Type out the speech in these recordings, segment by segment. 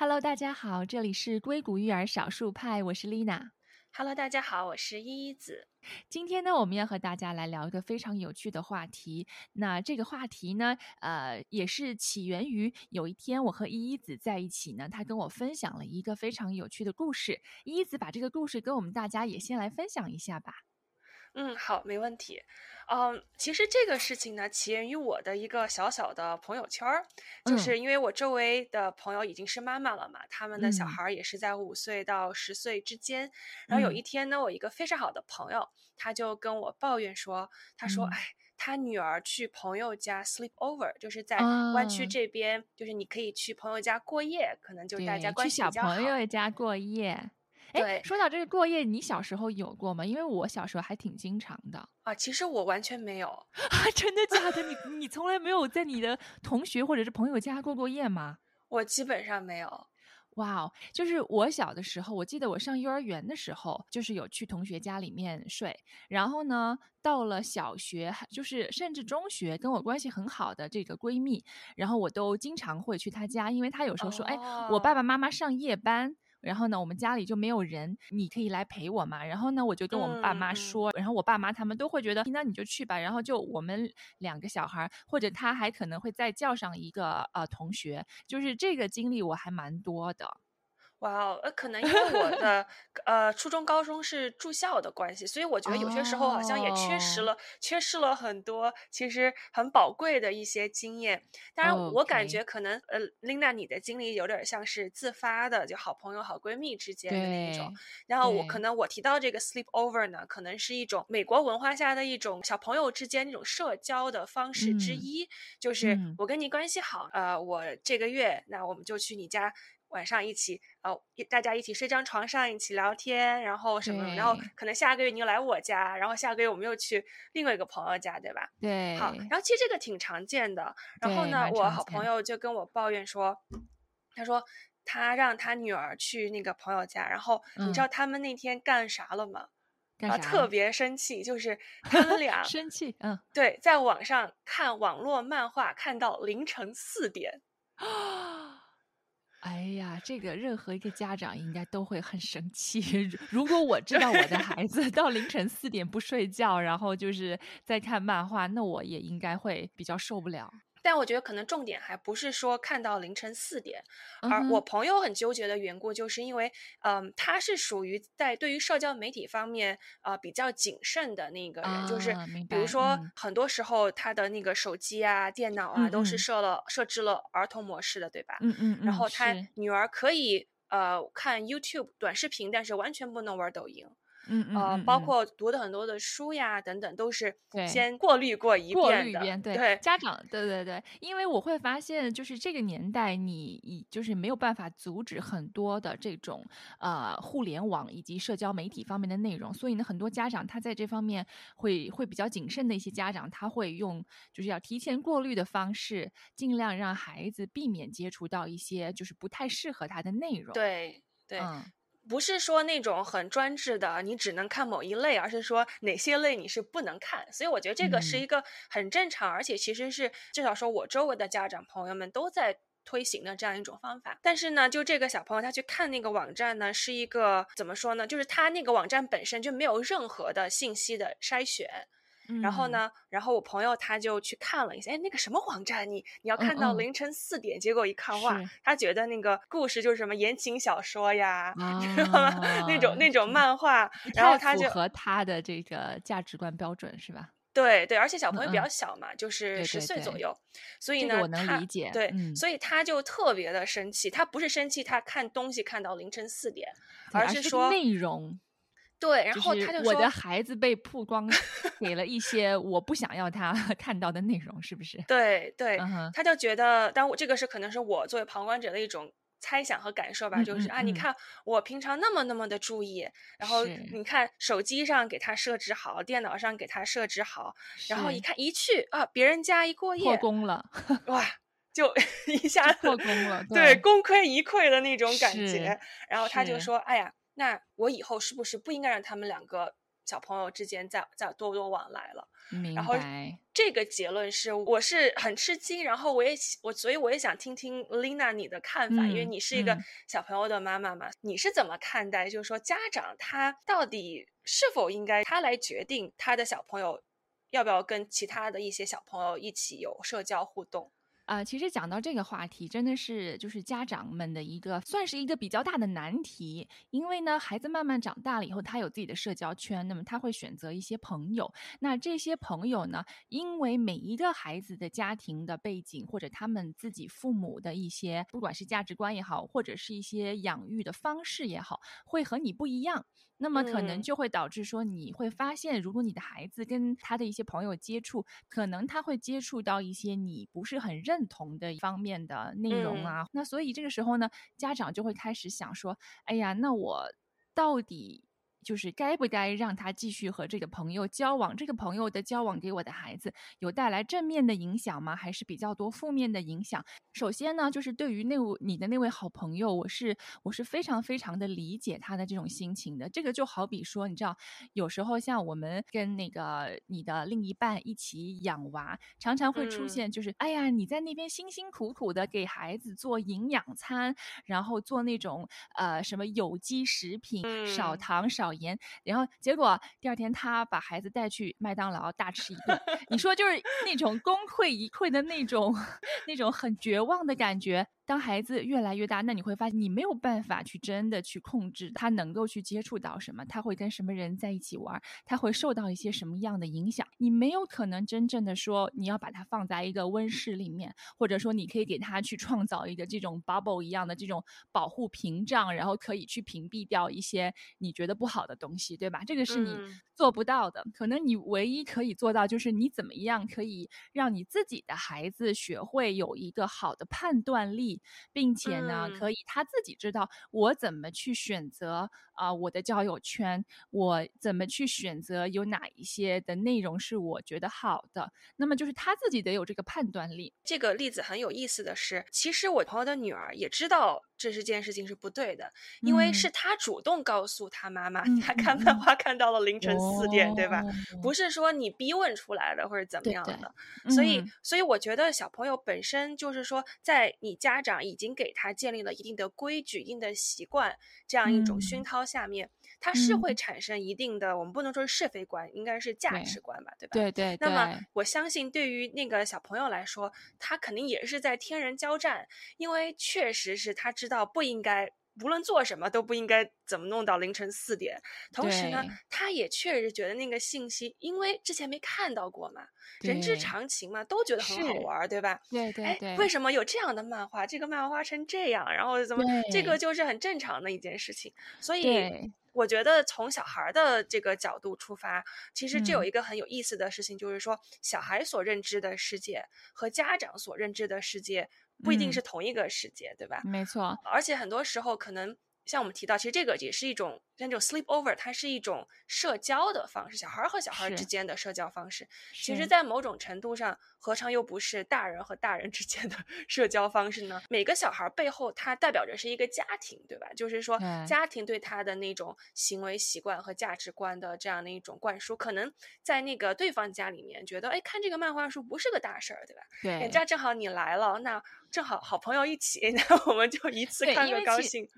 Hello，大家好，这里是硅谷育儿少数派，我是丽娜。Hello，大家好，我是依依子。今天呢，我们要和大家来聊一个非常有趣的话题。那这个话题呢，呃，也是起源于有一天我和依依子在一起呢，她跟我分享了一个非常有趣的故事。依依子把这个故事跟我们大家也先来分享一下吧。嗯，好，没问题。嗯，其实这个事情呢，起源于我的一个小小的朋友圈儿，就是因为我周围的朋友已经是妈妈了嘛，他们的小孩也是在五岁到十岁之间。然后有一天呢，我一个非常好的朋友，他就跟我抱怨说，他说，哎，他女儿去朋友家 sleep over，就是在湾区这边，就是你可以去朋友家过夜，可能就大家关系比较好。去小朋友家过夜。哎，说到这个过夜，你小时候有过吗？因为我小时候还挺经常的啊。其实我完全没有 啊，真的假的？你你从来没有在你的同学或者是朋友家过过夜吗？我基本上没有。哇哦，就是我小的时候，我记得我上幼儿园的时候，就是有去同学家里面睡。然后呢，到了小学，就是甚至中学，跟我关系很好的这个闺蜜，然后我都经常会去她家，因为她有时候说，哎，我爸爸妈妈上夜班。然后呢，我们家里就没有人，你可以来陪我嘛。然后呢，我就跟我们爸妈说，然后我爸妈他们都会觉得，那你就去吧。然后就我们两个小孩，或者他还可能会再叫上一个呃同学，就是这个经历我还蛮多的。哇哦，呃，可能因为我 的呃初中、高中是住校的关系，所以我觉得有些时候好像也缺失了，缺失了很多其实很宝贵的一些经验。当然，我感觉可能呃，Linda 你的经历有点像是自发的，就好朋友、好闺蜜之间的那种。然后我可能我提到这个 sleep over 呢，可能是一种美国文化下的一种小朋友之间那种社交的方式之一，就是我跟你关系好，呃，我这个月那我们就去你家。晚上一起，呃，大家一起睡张床上，一起聊天，然后什么，然后可能下个月你又来我家，然后下个月我们又去另外一个朋友家，对吧？对。好，然后其实这个挺常见的。然后呢，我好朋友就跟我抱怨说，他说他让他女儿去那个朋友家，然后你知道他们那天干啥了吗？然后？特别生气，就是他们俩 生气，嗯，对，在网上看网络漫画，看到凌晨四点。哎呀，这个任何一个家长应该都会很生气。如果我知道我的孩子到凌晨四点不睡觉，然后就是在看漫画，那我也应该会比较受不了。但我觉得可能重点还不是说看到凌晨四点，而我朋友很纠结的缘故，就是因为，嗯，他是属于在对于社交媒体方面啊比较谨慎的那个人，就是比如说很多时候他的那个手机啊、电脑啊都是设了设置了儿童模式的，对吧？嗯嗯。然后他女儿可以呃看 YouTube 短视频，但是完全不能玩抖音。嗯嗯，包括读的很多的书呀等等，都是先过滤过一遍一遍。对家长，对对对，因为我会发现，就是这个年代，你已就是没有办法阻止很多的这种呃互联网以及社交媒体方面的内容，所以呢，很多家长他在这方面会会比较谨慎的一些家长，他会用就是要提前过滤的方式，尽量让孩子避免接触到一些就是不太适合他的内容。对对。不是说那种很专制的，你只能看某一类，而是说哪些类你是不能看。所以我觉得这个是一个很正常，而且其实是至少说我周围的家长朋友们都在推行的这样一种方法。但是呢，就这个小朋友他去看那个网站呢，是一个怎么说呢？就是他那个网站本身就没有任何的信息的筛选。然后呢？然后我朋友他就去看了一下，哎，那个什么网站，你你要看到凌晨四点，结果一看哇，他觉得那个故事就是什么言情小说呀，知道吗？那种那种漫画，然后他就符合他的这个价值观标准是吧？对对，而且小朋友比较小嘛，就是十岁左右，所以呢，我能理解。对，所以他就特别的生气，他不是生气他看东西看到凌晨四点，而是说内容。对，然后他就说我的孩子被曝光给了一些我不想要他 看到的内容，是不是？对对，他就觉得，但我这个是可能是我作为旁观者的一种猜想和感受吧，就是啊，你看我平常那么那么的注意，然后你看手机上给他设置好，电脑上给他设置好，然后一看一去啊，别人家一过夜破功了，哇，就 一下子破功了，对，功亏一篑的那种感觉，然后他就说，哎呀。那我以后是不是不应该让他们两个小朋友之间再再多多往来了。明然后。这个结论是，我是很吃惊，然后我也喜我，所以我也想听听 Lina 你的看法，因为嗯你是一个嗯小朋友的妈妈嘛，你是怎么看待？就是说，家长他到底是否应该他来决定他的小朋友要不要跟其他的一些小朋友一起有社交互动？啊，其实讲到这个话题，真的是就是家长们的一个算是一个比较大的难题，因为呢，孩子慢慢长大了以后，他有自己的社交圈，那么他会选择一些朋友。那这些朋友呢，因为每一个孩子的家庭的背景，或者他们自己父母的一些，不管是价值观也好，或者是一些养育的方式也好，会和你不一样。那么可能嗯就会导致说，你会发现，如果你的孩子跟他的一些朋友接触，可能他会接触到一些你不是很认同的一方面的内容啊。那所以这个时候呢，家长就会开始想说，哎呀，那我到底就是该不该让他继续和这个朋友交往？这个朋友的交往给我的孩子有带来正面的影响吗？还是比较多负面的影响？首先呢，就是对于那位你的那位好朋友，我是我是非常非常的理解他的这种心情的。这个就好比说，你知道，有时候像我们跟那个你的另一半一起养娃，常常会出嗯现就是，哎呀，你在那边辛辛苦苦的给孩子做营养餐，然后做那种呃什么有机食品，少嗯糖少盐，然后结果第二天他把孩子带去麦当劳大吃一顿，你说就是那种功亏一篑的那种 那种很绝望的感觉。当孩子越来越大，那你会发现你没有办法去真的去控制他能够去接触到什么，他会跟什么人在一起玩，他会受到一些什么样的影响。你没有可能真正的说你要把它放在一个温室里面，或者说你可以给他去创造一个这种 bubble 一样的这种保护屏障，然后可以去屏蔽掉一些你觉得不好的东西，对吧？这个是你嗯做不到的。可能你唯一可以做到就是你怎么样可以让你自己的孩子学会有一个好的判断力，并且呢，嗯。可以他自己知道我怎么去选择啊、我的交友圈，我怎么去选择有哪一些的内容是我觉得好的。那么就是他自己得有这个判断力。这个例子很有意思的是，其实我朋友的女儿也知道这是件事情是不对的，因为嗯是她主动告诉她妈妈，嗯她看漫画看到了凌晨四点，对吧？哦不是说你逼问出来的或者怎么对对样的，所以嗯所以我觉得小朋友本身就是说，在你家长已经给他建立了一定的规矩、一定的习惯这样一种熏嗯陶下面，他是会嗯。产生一定的，我们不能说是是非观，应该是价值观吧，对吧？对对那么，我相信，对于那个小朋友来说，他肯定也是在天人交战，因为确实是他知道不应该，无论做什么都不应该怎么弄到凌晨四点。同时呢，他也确实觉得那个信息，因为之前没看到过嘛，人之常情嘛，都觉得很好玩儿，对吧？哎，对对对，为什么有这样的漫画？这个漫画成这样，然后怎么？这个就是很正常的一件事情。所以，我觉得从小孩儿的这个角度出发，其实这有嗯一个很有意思的事情，就是说小孩所认知的世界和家长所认知的世界不一定嗯是同一个世界，对吧？没错，而且很多时候可能像我们提到，其实这个也是一种像这种 sleep over，它是一种社交的方式，小孩儿和小孩儿之间的社交方式。其实，在某种程度上，何尝又不是大人和大人之间的 社交方式呢？每个小孩儿背后，它代表着是一个家庭，对吧？就是说，家庭对他的那种行为习惯和价值观的这样的一种灌输，可能在那个对方家里面觉得，哎，看这个漫画书不是个大事儿，对吧？对人。家正好你来了，那正好好朋友一起，那我们就一次看个高兴。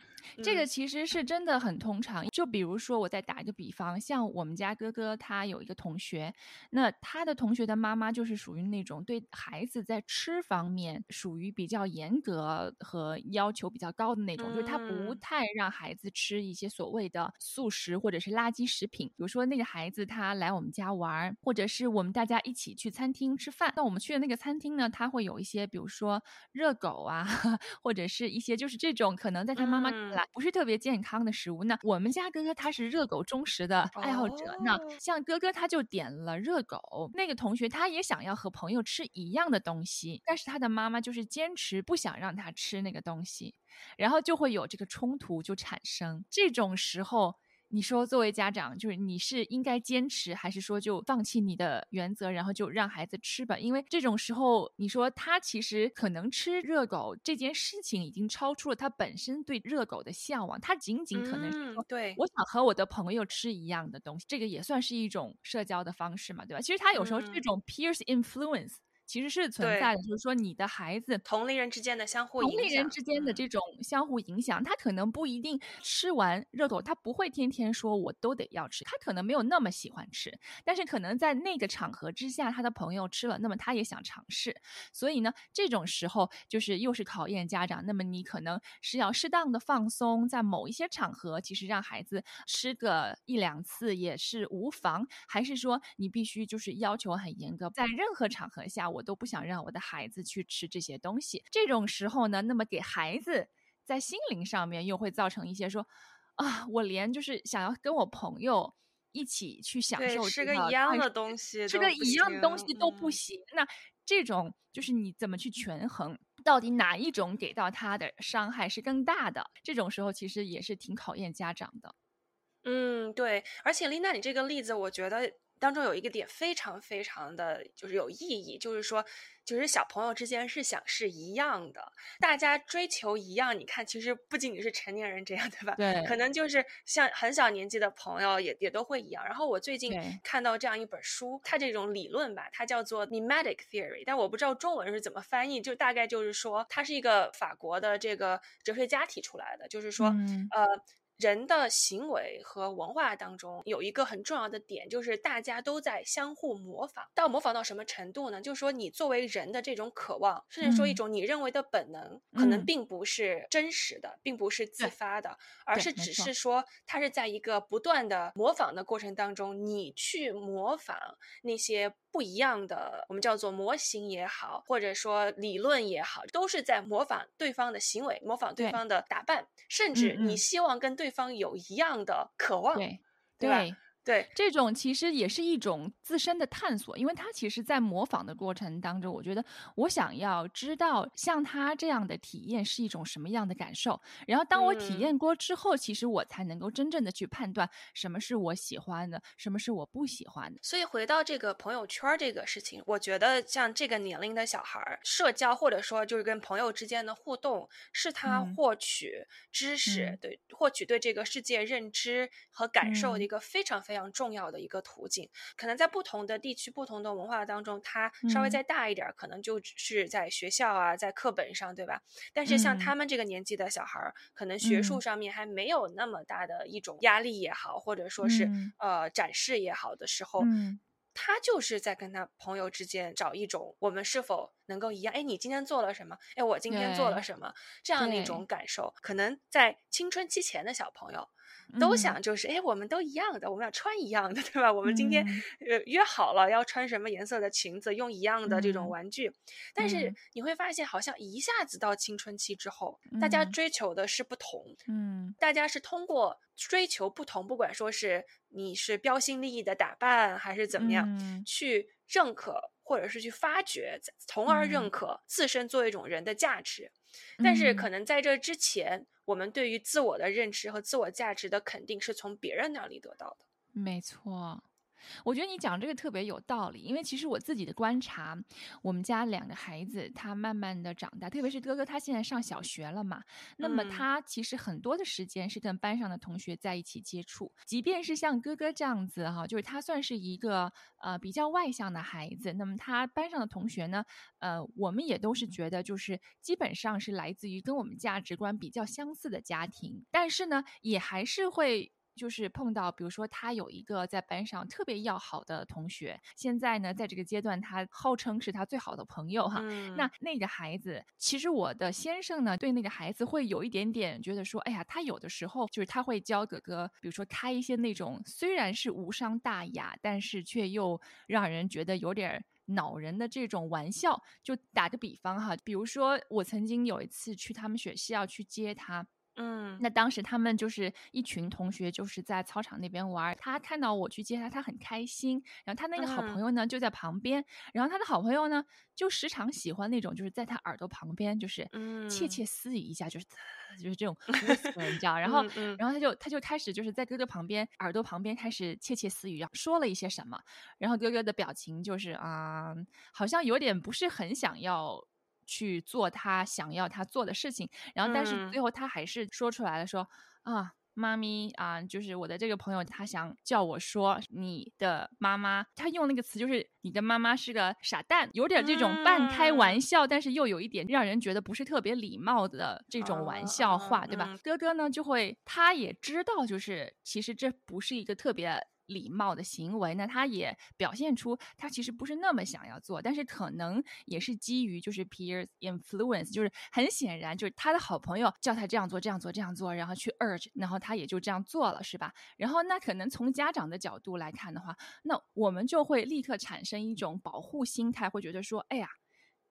这个嗯其实是真的很通常，就比如说，我再打一个比方，像我们家哥哥他有一个同学，那他的同学的妈妈就是属于那种对孩子在吃方面属于比较严格和要求比较高的那种，就是他不嗯太让孩子吃一些所谓的素食或者是垃圾食品。比如说那个孩子他来我们家玩儿，或者是我们大家一起去餐厅吃饭，那我们去的那个餐厅呢，他会有一些比如说热狗啊，或者是一些就是这种可能在他妈妈看嗯来不是特别健康的食物。那我们家哥哥他是热狗忠实的爱好者，那哦像哥哥他就点了热狗，那个同学他也想要和朋友吃一样的东西，但是他的妈妈就是坚持不想让他吃那个东西，然后就会有这个冲突就产生。这种时候。你说作为家长，就是你是应该坚持，还是说就放弃你的原则，然后就让孩子吃吧？因为这种时候，你说他其实可能吃热狗这件事情已经超出了他本身对热狗的向往，他仅仅可能是说，对，我想和我的朋友吃一样的东西，这个也算是一种社交的方式嘛，对吧？其实他有时候是这种 peers influence。其实是存在的，就是说你的孩子同龄人之间的相互同龄人之间的这种相互影响，他可能不一定吃完热狗，他不会天天说我都得要吃，他可能没有那么喜欢吃，但是可能在那个场合之下，他的朋友吃了，那么他也想尝试，所以呢，这种时候就是又是考验家长，那么你可能是要适当的放松，在某一些场合，其实让孩子吃个一两次也是无妨，还是说你必须就是要求很严格，在任何场合下我。我都不想让我的孩子去吃这些东西。这种时候呢，那么给孩子在心灵上面又会造成一些说啊，我连就是想要跟我朋友一起去享受吃个一样的东西，吃个一样的东西都不行。那这种就是你怎么去权衡，到底哪一种给到他的伤害是更大的？这种时候其实也是挺考验家长的。嗯，对。而且丽娜，你这个例子，我觉得。当中有一个点非常非常的就是有意义，就是说，就是小朋友之间是想是一样的，大家追求一样。你看，其实不仅仅是成年人这样，对吧？对，可能就是像很小年纪的朋友也也都会一样。然后我最近看到这样一本书，它这种理论吧，它叫做 Mimetic Theory，但我不知道中文是怎么翻译，就大概就是说，它是一个法国的这个哲学家提出来的，就是说，呃。人的行为和文化当中有一个很重要的点，就是大家都在相互模仿。到模仿到什么程度呢？就是说，你作为人的这种渴望，甚至说一种你认为的本能，可能并不是真实的，并不是自发的，而是只是说，它是在一个不断的模仿的过程当中，你去模仿那些。不一样的，我们叫做模型也好，或者说理论也好，都是在模仿对方的行为，模仿对方的打扮，甚至你希望跟对方有一样的渴望，对吧？对，这种其实也是一种自身的探索，因为他其实，在模仿的过程当中，我觉得我想要知道像他这样的体验是一种什么样的感受。然后，当我体验过之后，其实我才能够真正的去判断什么是我喜欢的，什么是我不喜欢的。所以，回到这个朋友圈这个事情，我觉得像这个年龄的小孩儿，社交或者说就是跟朋友之间的互动，是他获取知识、对获取对这个世界认知和感受的一个非常。非常重要的一个途径，可能在不同的地区、不同的文化当中，它稍微再大一点，可能就只是在学校啊，在课本上，对吧？但是像他们这个年纪的小孩儿，可能学术上面还没有那么大的一种压力也好，或者说是呃展示也好的时候，他就是在跟他朋友之间找一种我们是否能够一样？哎，你今天做了什么？哎，我今天做了什么？这样的一种感受，可能在青春期前的小朋友。都想就是，哎，我们都一样的，我们要穿一样的，对吧？我们今天呃约好了要穿什么颜色的裙子，用一样的这种玩具。但是你会发现，好像一下子到青春期之后，大家追求的是不同。嗯，大家是通过追求不同，不管说是你是标新立异的打扮，还是怎么样，去认可或者是去发掘，从而认可自身作为一种人的价值。但是可能在这之前。我们对于自我的认知和自我价值的肯定是从别人那里得到的。没错。我觉得你讲这个特别有道理，因为其实我自己的观察，我们家两个孩子他慢慢的长大，特别是哥哥他现在上小学了嘛，那么他其实很多的时间是跟班上的同学在一起接触，即便是像哥哥这样子哈，就是他算是一个呃比较外向的孩子，那么他班上的同学呢，呃，我们也都是觉得就是基本上是来自于跟我们价值观比较相似的家庭，但是呢，也还是会。就是碰到，比如说他有一个在班上特别要好的同学，现在呢，在这个阶段，他号称是他最好的朋友哈。那那个孩子，其实我的先生呢，对那个孩子会有一点点觉得说，哎呀，他有的时候就是他会教哥哥，比如说开一些那种虽然是无伤大雅，但是却又让人觉得有点恼人的这种玩笑。就打个比方哈，比如说我曾经有一次去他们学校去接他。嗯，那当时他们就是一群同学，就是在操场那边玩。他看到我去接他，他很开心。然后他那个好朋友呢，就在旁边。然后他的好朋友呢，就时常喜欢那种，就是在他耳朵旁边，就是窃窃私语一下，就是 就是这种，你知道。然后，然后他就他就开始就是在哥哥旁边耳朵旁边开始窃窃私语，然后说了一些什么。然后哥哥的表情就是啊，好像有点不是很想要。去做他想要他做的事情，然后但是最后他还是说出来了，说啊，妈咪啊，就是我的这个朋友，他想叫我说你的妈妈，他用那个词就是你的妈妈是个傻蛋，有点这种半开玩笑，但是又有一点让人觉得不是特别礼貌的这种玩笑话，对吧？哥哥呢就会，他也知道，就是其实这不是一个特别。礼貌的行为，那他也表现出他其实不是那么想要做，但是可能也是基于就是 peer influence，就是很显然就是他的好朋友叫他这样做这样做这样做，然后去 urge，然后他也就这样做了，是吧？然后那可能从家长的角度来看的话，那我们就会立刻产生一种保护心态，会觉得说，哎呀。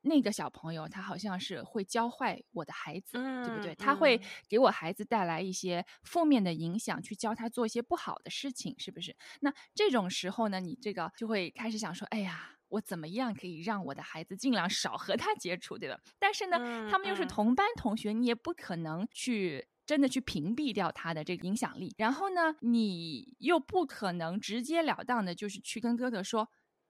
那个小朋友，他好像是会教坏我的孩子，对不对？他会给我孩子带来一些负面的影响，去教他做一些不好的事情，是不是？那这种时候呢，你这个就会开始想说，哎呀，我怎么样可以让我的孩子尽量少和他接触，对吧？但是呢，他们又是同班同学，你也不可能去真的去屏蔽掉他的这个影响力。然后呢，你又不可能直截了当的，就是去跟哥哥说。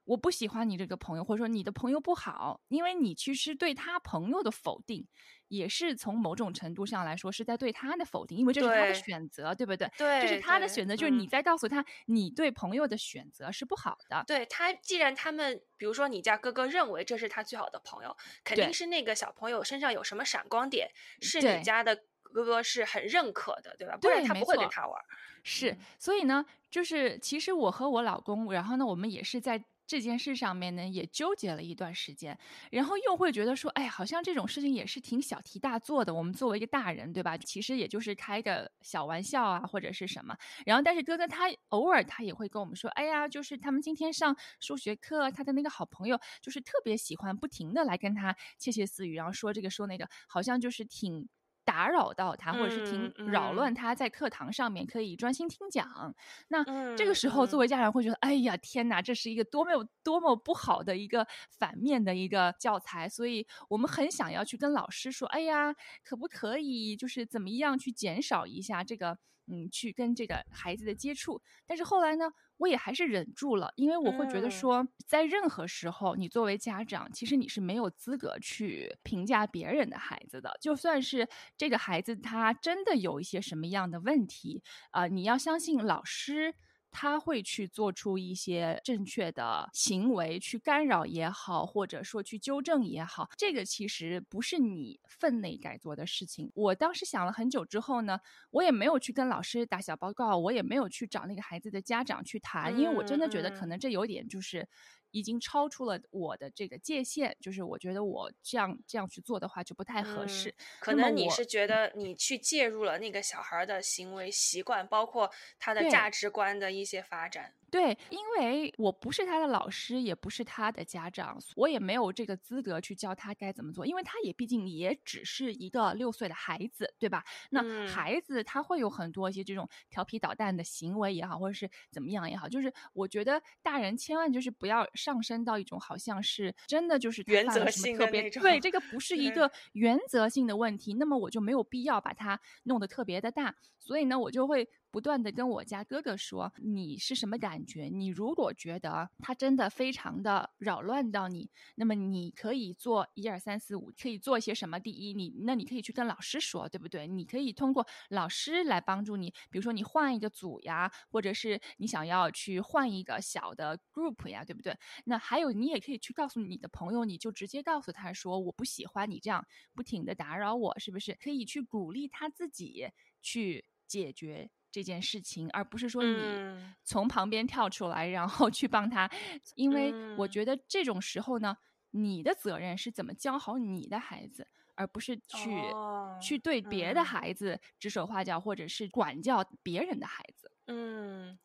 我不喜欢你这个朋友，或者说你的朋友不好，因为你其实对他朋友的否定，也是从某种程度上来说是在对他的否定，因为这是他的选择，对不对？对，这是他的选择，就是你在告诉他，你对朋友的选择是不好的。对他，既然他们，比如说你家哥哥认为这是他最好的朋友，肯定是那个小朋友身上有什么闪光点，是你家的哥哥是很认可的，对吧？不然他不会跟他玩。是，所以呢，就是其实我和我老公，然后呢，我们也是在。这件事上面呢，也纠结了一段时间，然后又会觉得说，哎，好像这种事情也是挺小题大做的。我们作为一个大人，对吧？其实也就是开个小玩笑啊，或者是什么。然后，但是哥哥他偶尔他也会跟我们说，哎呀，就是他们今天上数学课，他的那个好朋友就是特别喜欢不停的来跟他窃窃私语，然后说这个说那个，好像就是挺。打扰到他，或者是挺扰乱他在课堂上面可以专心听讲。那这个时候，作为家长会觉得，哎呀，天哪，这是一个多么有多么不好的一个反面的一个教材。所以我们很想要去跟老师说，哎呀，可不可以就是怎么样去减少一下这个，嗯，去跟这个孩子的接触。但是后来呢？我也还是忍住了，因为我会觉得说，在任何时候，你作为家长，其实你是没有资格去评价别人的孩子的。就算是这个孩子他真的有一些什么样的问题，啊，你要相信老师。他会去做出一些正确的行为，去干扰也好，或者说去纠正也好，这个其实不是你分内该做的事情。我当时想了很久之后呢，我也没有去跟老师打小报告，我也没有去找那个孩子的家长去谈，因为我真的觉得可能这有点就是。已经超出了我的这个界限，就是我觉得我这样这样去做的话就不太合适。可能你是觉得你去介入了那个小孩的行为习惯，包括他的价值观的一些发展。对，因为我不是他的老师，也不是他的家长，我也没有这个资格去教他该怎么做，因为他也毕竟也只是一个六岁的孩子，对吧？那孩子他会有很多一些这种调皮捣蛋的行为也好，或者是怎么样也好，就是我觉得大人千万就是不要上升到一种好像是真的就是原则性特别对，这个不是一个原则性的问题，那么我就没有必要把它弄得特别的大，所以呢，我就会。不断的跟我家哥哥说，你是什么感觉？你如果觉得他真的非常的扰乱到你，那么你可以做一二三四五，可以做一些什么？第一，你那你可以去跟老师说，对不对？你可以通过老师来帮助你，比如说你换一个组呀，或者是你想要去换一个小的 group 呀，对不对？那还有，你也可以去告诉你的朋友，你就直接告诉他说，我不喜欢你这样不停的打扰我，是不是？可以去鼓励他自己去解决。这件事情，而不是说你从旁边跳出来，然后去帮他，因为我觉得这种时候呢，你的责任是怎么教好你的孩子，而不是去去对别的孩子指手画脚，或者是管教别人的孩子。嗯。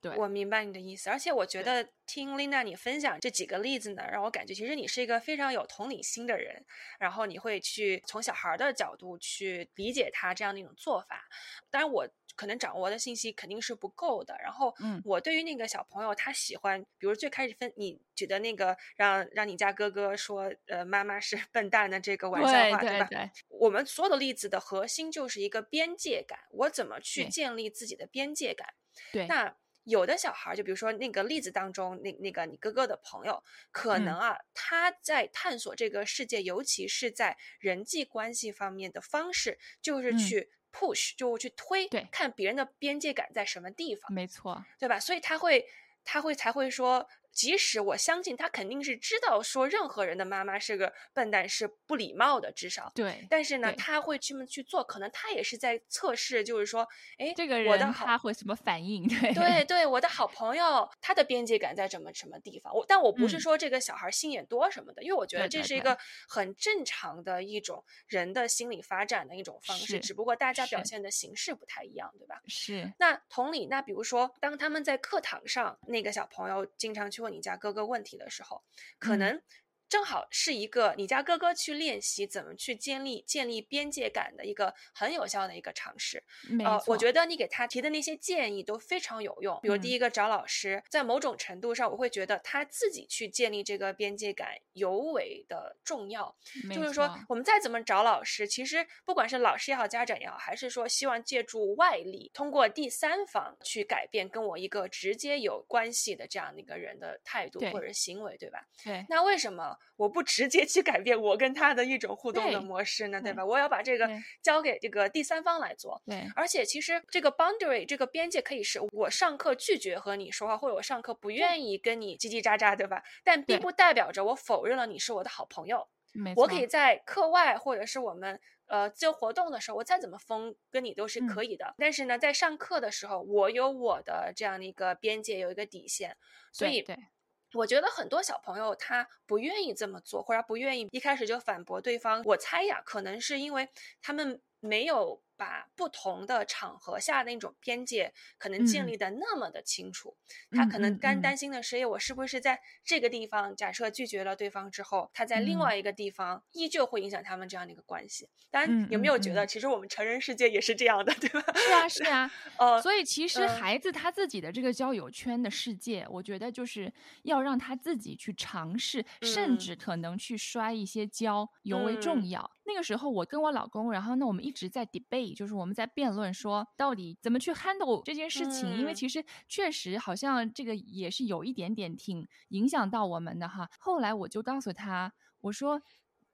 对，我明白你的意思，而且我觉得听 Lina 你分享这几个例子呢，让我感觉其实你是一个非常有同理心的人，然后你会去从小孩的角度去理解他这样的一种做法。当然，我可能掌握的信息肯定是不够的。然后，嗯，我对于那个小朋友他喜欢，比如最开始分你举的那个让让你家哥哥说，呃，妈妈是笨蛋的这个玩笑话，对吧？对，我们所有的例子的核心就是一个边界感，我怎么去建立自己的边界感？对，那有的小孩儿，就比如说那个例子当中，那那个你哥哥的朋友，可嗯能啊，他在探索这个世界，尤其是在人际关系方面的方式，就是嗯去 push，就去推，对看别人的边界感在什么地方，没错，对吧？所以他会，他会才会说。即使我相信他肯定是知道说任何人的妈妈是个笨蛋是不礼貌的，至少对。但是呢，他会这么去做，可能他也是在测试，就是说，哎，这个我的他会什么反应？对对对，我的好朋友，他的边界感在什么什么地方？我但我不是嗯说这个小孩心眼多什么的，因为我觉得这是一个很正常的一种人的心理发展的一种方式，只不过大家表现的形式不太一样，对吧？是，那同理，那比如说，当他们在课堂上，那个小朋友经常去问你家哥哥问题的时候，可嗯。能正好是一个你家哥哥去练习怎么去建立建立边界感的一个很有效的一个尝试。没呃，我觉得你给他提的那些建议都非常有用。比如第嗯一个找老师，在某种程度上，我会觉得他自己去建立这个边界感尤为的重要。没就是说，我们再怎么找老师，其实不管是老师也好，家长也好，还是说希望借助外力，通过第三方去改变跟我一个直接有关系的这样的一个人的态度或者行为，对吧？对那为什么我不直接去改变我跟他的一种互动的模式呢？对对吧？我要把这个交给这个第三方来做。对而且其实这个 boundary 这个边界可以是我上课拒绝和你说话，或者我上课不愿意跟你叽叽喳喳，对吧？但并不代表着我否认了你是我的好朋友。我可以在课外或者是我们呃自由活动的时候，我再怎么疯跟你都是嗯可以的。但是呢，在上课的时候，我有我的这样的一个边界，有一个底线，所以我觉得很多小朋友他不愿意这么做，或者不愿意一开始就反驳对方。我猜呀，可能是因为他们没有把不同的场合下的那种边界可能建嗯立的那么的清楚。他可能干担心的是，哎，我是不是在这个地方假设拒绝了对方之后，他在另嗯外一个地方依旧会影响他们这样的一个关系？当然，嗯有没嗯有觉得嗯其实我们成人世界也是这样的，对吧？是啊是啊，呃，所以其实嗯孩子他自己的这个交友圈的世界，我觉得就是要让他自己去尝试，甚嗯至可能去摔一些跤，尤为重嗯要。那个时候我跟我老公，然后呢我们一直在 debate，就是我们在辩论说到底怎么去 handle 这件事情，因为嗯其实确实好像这个也是有一点点挺影响到我们的哈。后来我就告诉他，我说。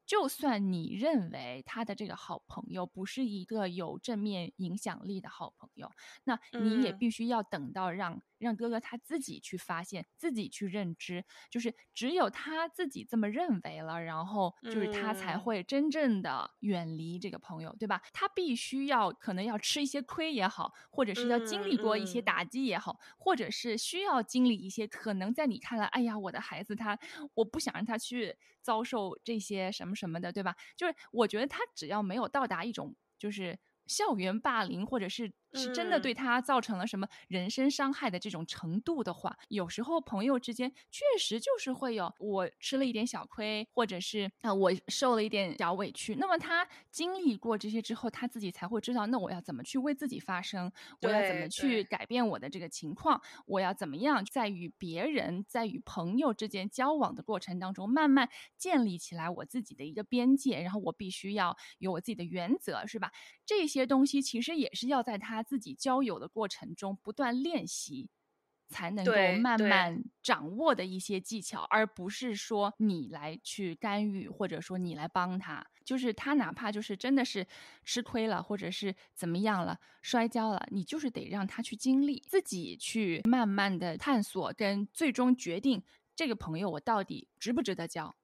就算你认为他的这个好朋友不是一个有正面影响力的好朋友，那你也嗯。必须要等到让让哥哥他自己去发现，自己去认知，就是只有他自己这么认为了，然后就是他才嗯。会真正的远离这个朋友，对吧？他必须要可能要吃一些亏也好，或者是要经历过一些打。击也好，或者是需要经历一些可能在你看来，哎呀，我的孩子他，我不想让他去遭受这些什么什么的，对吧？就是我觉得他只要没有到达一种就是校园霸凌，或者是是真的嗯对他造成了什么人身伤害的这种程度的话，有时候朋友之间确实就是会有我吃了一点小亏，或者是啊、我受了一点小委屈。那么他经历过这些之后，他自己才会知道，那我要怎么去为自己发声，我要怎么去改变我的这个情况，我要怎么样在与别人、在与朋友之间交往的过程当中，慢慢建立起来我自己的一个边界，然后我必须要有我自己的原则，是吧？这些东西其实也是要在他自己交友的过程中不断练习。才能够慢慢掌握的一些技巧，而不是说你来去干预，或者说你来帮他。就是他哪怕就是真的是吃亏了，或者是怎么样了，摔跤了，你就是得让他去经历，自己去慢慢的探索，跟最终决定这个朋友我到底值不值得交。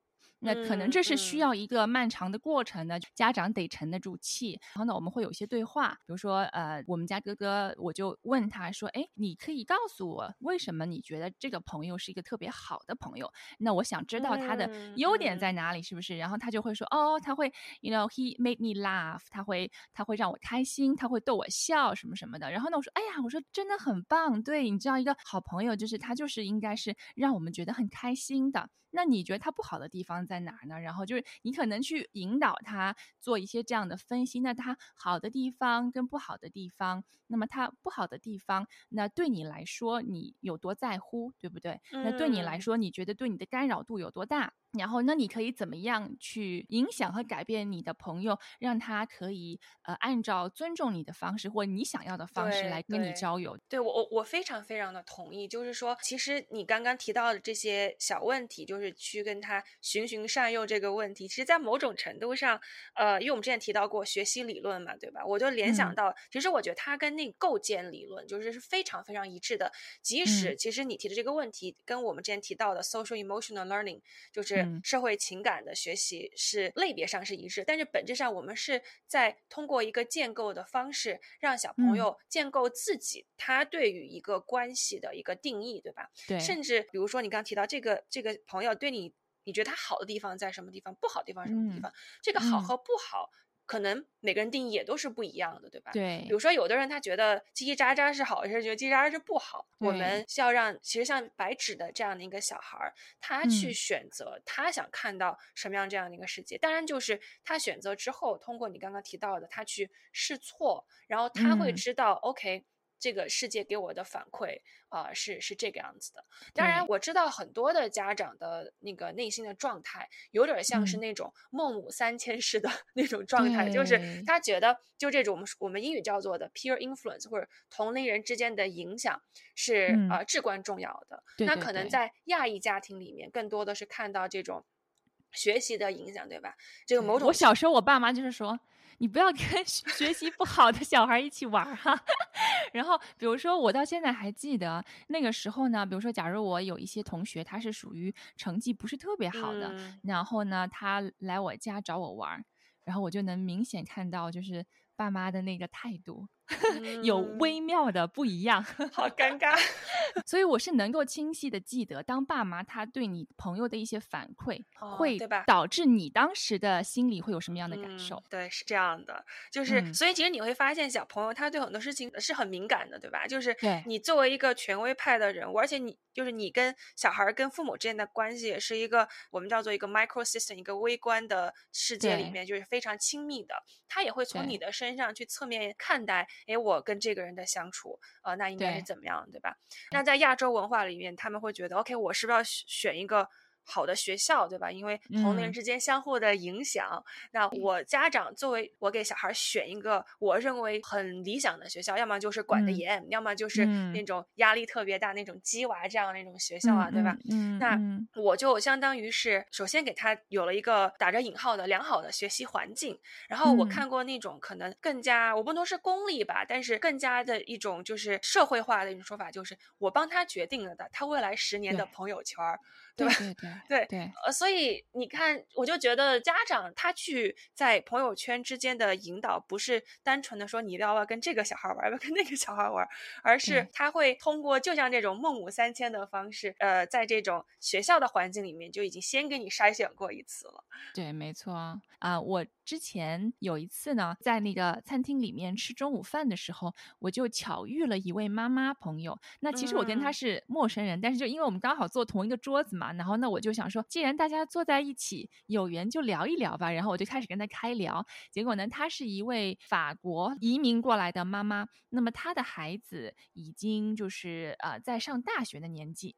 那可能这是需嗯要一个漫长的过程的，家长得沉得住气。然后呢，我们会有一些对话，比如说，呃，我们家哥哥，我就问他说，哎，你可以告诉我为什么你觉得这个朋友是一个特别好的朋友？那我想知道他的嗯优点嗯在哪里，是不是？然后他就会说，哦，他会，you know he made me laugh，他会他会让我开心，他会逗我笑什么什么的。然后呢，我说，哎呀，我说真的很棒，对，你知道一个好朋友就是他就是应该是让我们觉得很开心的。那你觉得它不好的地方在哪儿呢？然后就是你可能去引导他做一些这样的分析。那它好的地方跟不好的地方，那么它不好的地方，那对你来说你有多在乎，对不对？那对你来嗯说，你觉得对你的干扰度有多大？然后，那你可以怎么样去影响和改变你的朋友，让他可以呃按照尊重你的方式或你想要的方式来跟你交友？对我我我非常非常的同意，就是说，其实你刚刚提到的这些小问题，就是去跟他循循善诱这个问题，其实，在某种程度上，呃，因为我们之前提到过学习理论嘛，对吧？我就联想嗯到，其实我觉得它跟那个构建理论就是是非常非常一致的。即使其实你提的这个问题跟我们之前提到的 social emotional learning，就是嗯社会情感的学习是类别上是一致，但是本质上我们是在通过一个建构的方式，让小朋嗯友建构自己他对于一个关系的一个定义，对吧？对，甚至比如说你刚刚提到这个这个朋友对你，你觉得他好的地方在什么地方，不好的地方什么地嗯方？这个好嗯和不好，可能每个人定义也都是不一样的，对吧？对比如说，有的人他觉得叽叽喳喳是好，有些人觉得叽叽喳喳是不好。我们需要让，其实像白纸的这样的一个小孩儿，他去嗯选择他想看到什么样这样的一个世界。当然，就是他选择之后，通过你刚刚提到的，他去试错，然后他会嗯知道、OK。这个世界给我的反馈啊、呃是是这个样子的。当然，我知道很多的家长的那个内心的状态，有点像是嗯那种孟母三迁式的 那种状态，就是他觉得就这种我们我们英语叫做的 peer influence 或者同龄人之间的影响是、嗯呃至关重要的。那对对对可能在亚裔家庭里面，更多的是看到这种学习的影响，对吧？这个某种我小时候，我爸妈就是说，你不要跟学 学习不好的小孩一起玩儿哈。然后，比如说，我到现在还记得那个时候呢，比如说，假如我有一些同学，他是属于成绩不是特别好的，嗯然后呢，他来我家找我玩儿，然后我就能明显看到，就是爸妈的那个态度 有嗯微妙的不一样。好尴尬。所以我是能够清晰的记得，当爸妈他对你朋友的一些反馈，哦会对吧导致你当时的心里会有什么样的感受嗯？对，是这样的，就是、嗯所以其实你会发现，小朋友他对很多事情是很敏感的，对吧？就是你作为一个权威派的人物，而且你就是你跟小孩儿跟父母之间的关系，也是一个我们叫做一个 micro system，一个微观的世界里面，就是非常亲密的。他也会从你的身上去侧面看待，诶，我跟这个人的相处，呃，那应该是怎么样，对吧？那在亚洲文化里面，他们会觉得，OK，我是不是要选选一个好的学校，对吧？因为同龄人嗯之间相互的影响。那我家长作为我给小孩选一个我认为很理想的学校，要么就是管得嗯严，要么就是那嗯种压力特别大那种鸡娃这样的那种学校啊，对吧？嗯，那嗯我就相当于是首先给他有了一个打着引号的良好的学习环境，然后我嗯看过那种可能更加我不能说是功利吧，但是更加的一种就是社会化的一种说法，就是我帮他决定了的他未来十年的朋友圈儿，对吧？对对对对对，呃，所以你看，我就觉得家长他去在朋友圈之间的引导，不是单纯的说你要不要跟这个小孩玩儿，要不要跟那个小孩玩儿，而是他会通过就像这种孟母三迁的方式，呃，在这种学校的环境里面就已经先给你筛选过一次了。对，没错啊、啊我之前有一次呢，在那个餐厅里面吃中午饭的时候，我就巧遇了一位妈妈朋友。那其实我跟她嗯是陌生人，但是就因为我们刚好坐同一个桌子嘛，然后那，我就想说，既然大家坐在一起，有缘就聊一聊吧。然后我就开始跟他开聊。结果呢，她是一位法国移民过来的妈妈，那么她的孩子已经就是呃在上大学的年纪。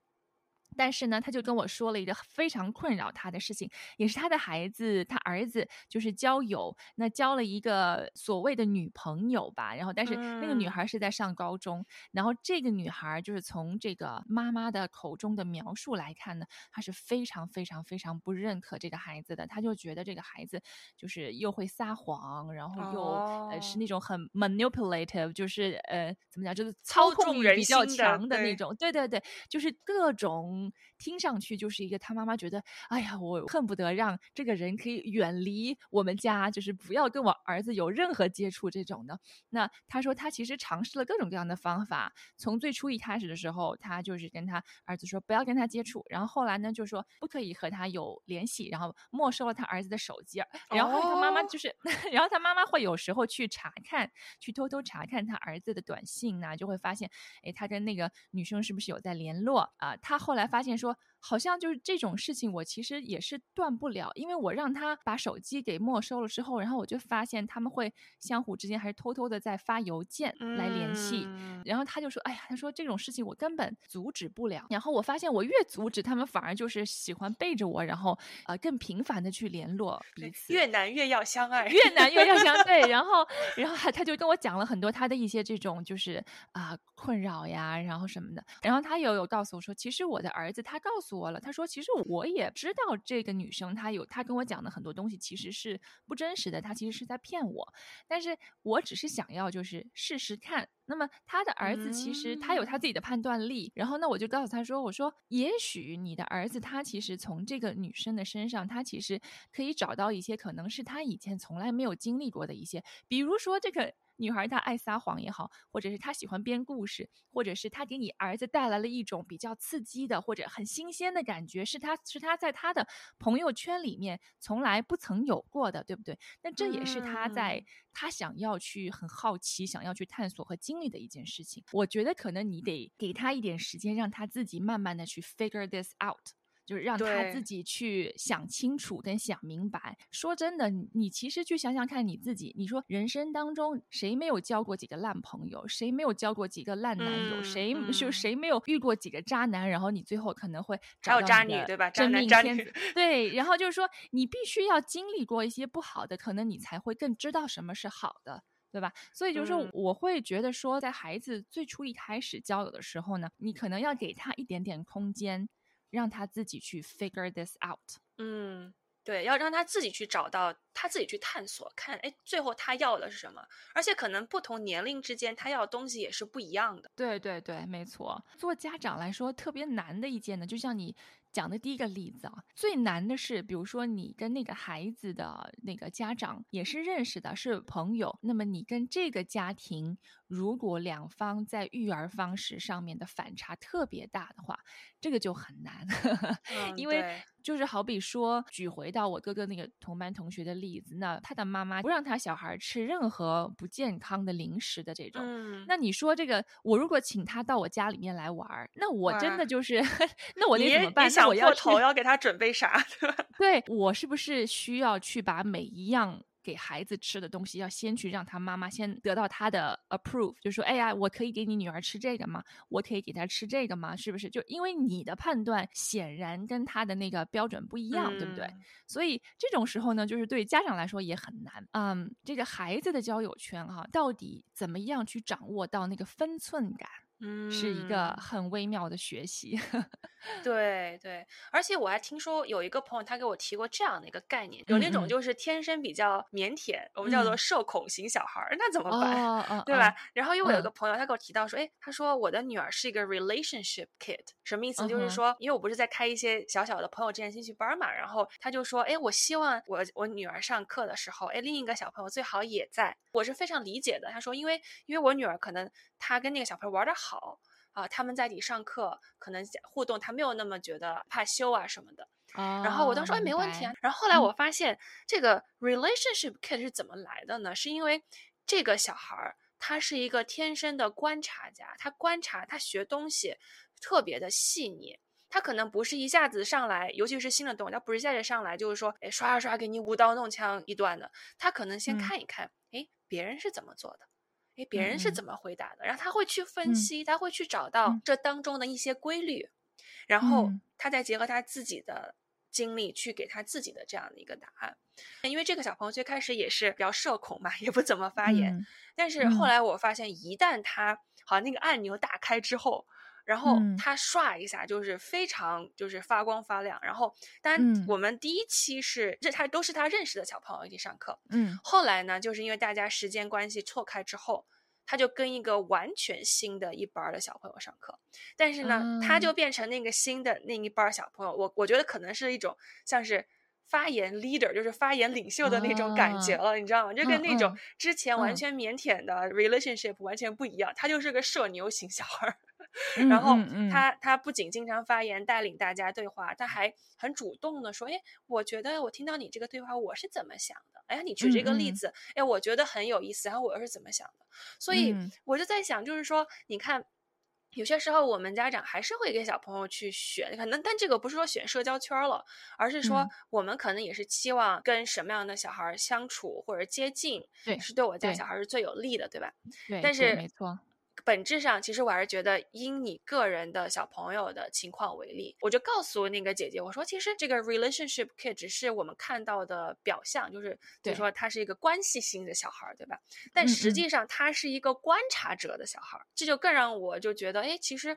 但是呢，他就跟我说了一个非常困扰他的事情，也是他的孩子，他儿子就是交友，那交了一个所谓的女朋友吧，然后但是那个女嗯。孩是在上高中，然后这个女孩就是从这个妈妈的口中的描述来看呢，她是非常非常非常不认可这个孩子的，她就觉得这个孩子就是又会撒谎，然后又、呃是哦。那种很 manipulative，就是呃怎么讲，就是操操控纵人欲比较强的那种，对对对，就是各种从听上去就是一个他妈妈觉得，哎呀，我恨不得让这个人可以远离我们家，就是不要跟我儿子有任何接触这种的。那他说他其实尝试了各种各样的方法，从最初一开始的时候，他就是跟他儿子说不要跟他接触，然后后来呢就说不可以和他有联系，然后没收了他儿子的手机，然后他妈妈就是，然后他妈妈会有时候去查看，去偷偷查看他儿子的短信呐，就会发现，哎，他跟那个女生是不是有在联络啊？他后来发现说。好像就是这种事情，我其实也是断不了，因为我让他把手机给没收了之后，然后我就发现他们会相互之间还是偷偷的在发邮件来联系，然后他就说：“哎呀，他说这种事情我根本阻止不了。”然后我发现我越阻止，他们反而就是喜欢背着我，然后呃更频繁的去联络彼此。越难越要相爱，越难越要相对。然后 然后他就跟我讲了很多他的一些这种就是啊困扰呀，然后什么的。然后他也有告诉我说，其实我的儿子他告诉。我了，他说其实我也知道这个女生，她有她跟我讲的很多东西其实是不真实的，她其实是在骗我，但是我只是想要就是试试看。那么他的儿子其实他有他自己的判断力，然后呢我就告诉他说，我说也许你的儿子他其实从这个女生的身上，他其实可以找到一些可能是他以前从来没有经历过的一些，比如说这个。女孩她爱撒谎也好，或者是她喜欢编故事，或者是她给你儿子带来了一种比较刺激的或者很新鲜的感觉，是她是她在她的朋友圈里面从来不曾有过的，对不对？那这也是他在他想要去很好奇、想要去探索和经历的一件事情。我觉得可能你得给他一点时间，让他自己慢慢的去 figure this out。就是让他自己去想清楚跟想明白。说真的，你其实去想想看你自己，你说人生当中谁没有交过几个烂朋友，谁没有交过几个烂男友，谁就谁没有遇过几个渣男，然后你最后可能会找到渣女对吧？真命天子 对，然后就是说你必须要经历过一些不好的，可能你才会更知道什么是好的，对吧？所以就是说，我会觉得说，在孩子最初一开始交友的时候呢，你可能要给他一点点空间。让他自己去 figure this out。嗯，对，要让他自己去找到，他自己去探索，看，哎，最后他要的是什么？而且可能不同年龄之间，他要的东西也是不一样的。对对对，没错。做家长来说，特别难的一件呢，就像你讲的第一个例子啊，最难的是，比如说你跟那个孩子的那个家长也是认识的，是朋友，那么你跟这个家庭。如果两方在育儿方式上面的反差特别大的话，这个就很难，因为就是好比说，举回到我哥哥那个同班同学的例子，那他的妈妈不让他小孩吃任何不健康的零食的这种，那你说这个，我如果请他到我家里面来玩儿，那我真的就是，那我得怎么办？那我要头要给他准备啥？对我是不是需要去把每一样？给孩子吃的东西，要先去让他妈妈先得到他的 approve，就说：“哎呀，我可以给你女儿吃这个吗？我可以给她吃这个吗？是不是？就因为你的判断显然跟他的那个标准不一样，对不对？所以这种时候呢，就是对家长来说也很难。嗯，这个孩子的交友圈哈，到底怎么样去掌握到那个分寸感？”嗯，是一个很微妙的学习。对对，而且我还听说有一个朋友，他给我提过这样的一个概念，有那种就是天生比较腼腆，我们叫做社恐型小孩儿，那怎么办？对吧？然后又有一个朋友，他给我提到说，哎，他说我的女儿是一个 relationship kid，什么意思？就是说，因为我不是在开一些小小的朋友之间兴趣班嘛，然后他就说，哎，我希望我我女儿上课的时候，哎，另一个小朋友最好也在。我是非常理解的。他说，因为因为我女儿可能她跟那个小朋友玩的好。好啊，他们在一起上课，可能互动，他没有那么觉得怕羞啊什么的。然后我当时说，哎，没问题啊。然后后来我发现，这个 relationship kid 是怎么来的呢？是因为这个小孩儿他是一个天生的观察家，他观察，他学东西特别的细腻。他可能不是一下子上来，尤其是新的动物，他不是一下子上来就是说，哎，刷刷刷给你舞刀弄枪一段的。他可能先看一看，哎，别人是怎么做的。哎，别人是怎么回答的？然后他会去分析，他会去找到这当中的一些规律，然后他再结合他自己的经历去给他自己的这样的一个答案。因为这个小朋友最开始也是比较社恐嘛，也不怎么发言，但是后来我发现，一旦他好那个按钮打开之后。然后他唰一下就是非常就是发光发亮。然后，当然我们第一期是这他都是他认识的小朋友一起上课。嗯，后来呢，就是因为大家时间关系错开之后，他就跟一个完全新的一班的小朋友上课，但是呢，他就变成那个新的那一班小朋友。我我觉得可能是一种像是发言 leader，就是发言领袖的那种感觉了，你知道吗？就跟那种之前完全腼腆的 relationship 完全不一样。他就是个社牛型小孩。然后他他不仅经常发言带领大家对话，他还很主动的说：“哎，我觉得我听到你这个对话，我是怎么想的？哎，你举这个例子，哎，我觉得很有意思。然后我又是怎么想的？所以我就在想，就是说，你看，有些时候我们家长还是会给小朋友去选，可能但这个不是说选社交圈了，而是说我们可能也是期望跟什么样的小孩相处或者接近，对，是对我家小孩是最有利的，对吧？对，但是没错。本质上，其实我还是觉得，因你个人的小朋友的情况为例，我就告诉那个姐姐，我说，其实这个 relationship kid 只是我们看到的表象，就是就说他是一个关系型的小孩，对吧？但实际上他是一个观察者的小孩，这就更让我就觉得，哎，其实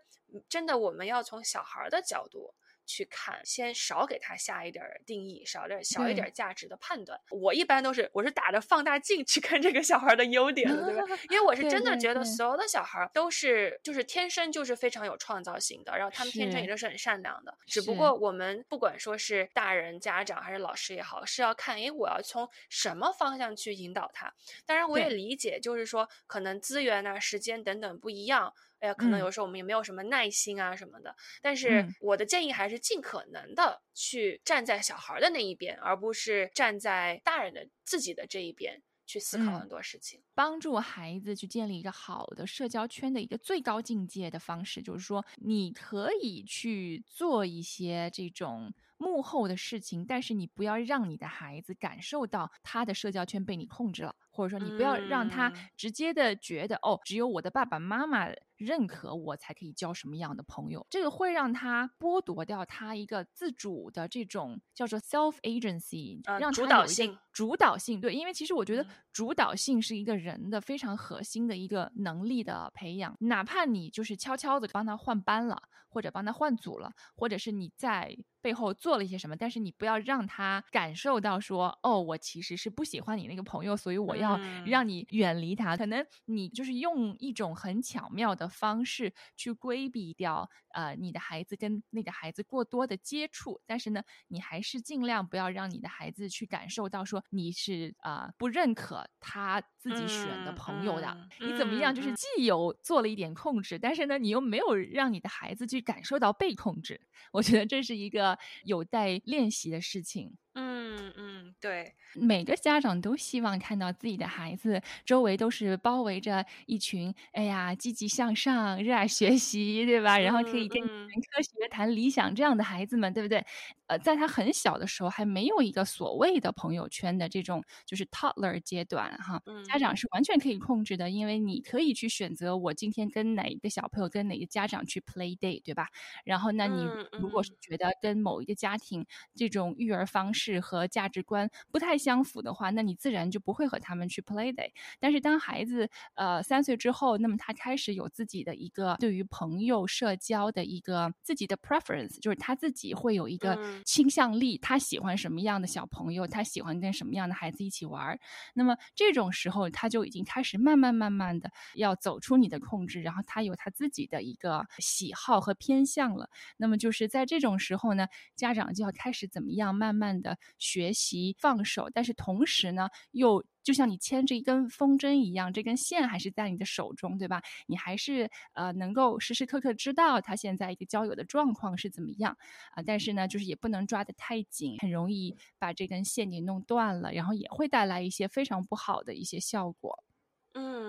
真的我们要从小孩的角度。去看，先少给他下一点定义，少点小一点价值的判断。我一般都是，我是打着放大镜去看这个小孩的优点的，对吧？因为我是真的觉得所有的小孩都是，就是天生就是非常有创造性的，然后他们天生也都是很善良的。只不过我们不管说是大人、家长还是老师也好，是要看，哎，我要从什么方向去引导他。当然，我也理解，就是说可能资源啊、时间等等不一样。哎呀，可能有时候我们也没有什么耐心啊什么的，但是我的建议还是尽可能的去站在小孩的那一边，而不是站在大人的自己的这一边去思考很多事情。帮助孩子去建立一个好的社交圈的一个最高境界的方式，就是说你可以去做一些这种幕后的事情，但是你不要让你的孩子感受到他的社交圈被你控制了。或者说，你不要让他直接的觉得哦，只有我的爸爸妈妈认可我才可以交什么样的朋友，这个会让他剥夺掉他一个自主的这种叫做 self agency，让主导性。主导性对，因为其实我觉得主导性是一个人的非常核心的一个能力的培养，哪怕你就是悄悄的帮他换班了，或者帮他换组了，或者是你在背后做了一些什么，但是你不要让他感受到说，哦，我其实是不喜欢你那个朋友，所以我要让你远离他。可能你就是用一种很巧妙的方式去规避掉，呃，你的孩子跟那个孩子过多的接触，但是呢，你还是尽量不要让你的孩子去感受到说。你是啊，不认可他自己选的朋友的，你怎么样？就是既有做了一点控制，但是呢，你又没有让你的孩子去感受到被控制。我觉得这是一个有待练习的事情。嗯嗯，对，每个家长都希望看到自己的孩子周围都是包围着一群，哎呀，积极向上、热爱学习，对吧？然后可以跟谈科学、谈理想这样的孩子们，对不对？呃，在他很小的时候，还没有一个所谓的朋友圈的这种就是 toddler 阶段，哈，家长是完全可以控制的，因为你可以去选择我今天跟哪一个小朋友、跟哪个家长去 play day，对吧？然后，那你如果是觉得跟某一个家庭这种育儿方式和价值观不太相符的话，那你自然就不会和他们去 play day。但是，当孩子呃三岁之后，那么他开始有自己的一个对于朋友社交的一个自己的 preference，就是他自己会有一个。倾向力，他喜欢什么样的小朋友，他喜欢跟什么样的孩子一起玩儿。那么这种时候，他就已经开始慢慢慢慢的要走出你的控制，然后他有他自己的一个喜好和偏向了。那么就是在这种时候呢，家长就要开始怎么样，慢慢的学习放手，但是同时呢，又。就像你牵着一根风筝一样，这根线还是在你的手中，对吧？你还是呃能够时时刻刻知道他现在一个交友的状况是怎么样啊。但是呢，就是也不能抓得太紧，很容易把这根线给弄断了，然后也会带来一些非常不好的一些效果。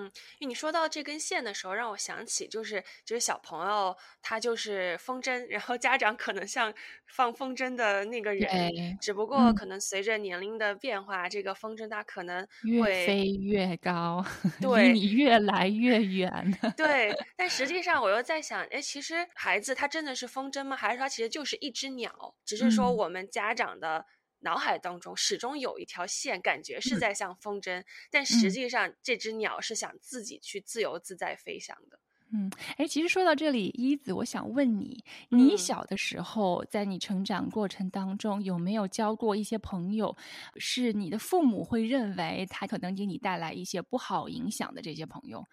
嗯，因为你说到这根线的时候，让我想起就是，就是小朋友他就是风筝，然后家长可能像放风筝的那个人，只不过可能随着年龄的变化，这个风筝它可能越飞越高，对，你越来越远。对，但实际上我又在想，哎，其实孩子他真的是风筝吗？还是他其实就是一只鸟？只是说我们家长的。脑海当中始终有一条线，感觉是在像风筝，但实际上这只鸟是想自己去自由自在飞翔的。嗯，哎，其实说到这里，一子，我想问你，你嗯。小的时候，在你成长过程当中，有没有交过一些朋友，是你的父母会认为他可能给你带来一些不好影响的这些朋友，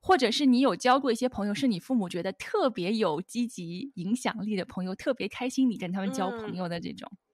或者是你有交过一些朋友，是你父母觉得特别有积极影响力的朋友，特别开心你跟他们交朋嗯。友的这种？嗯，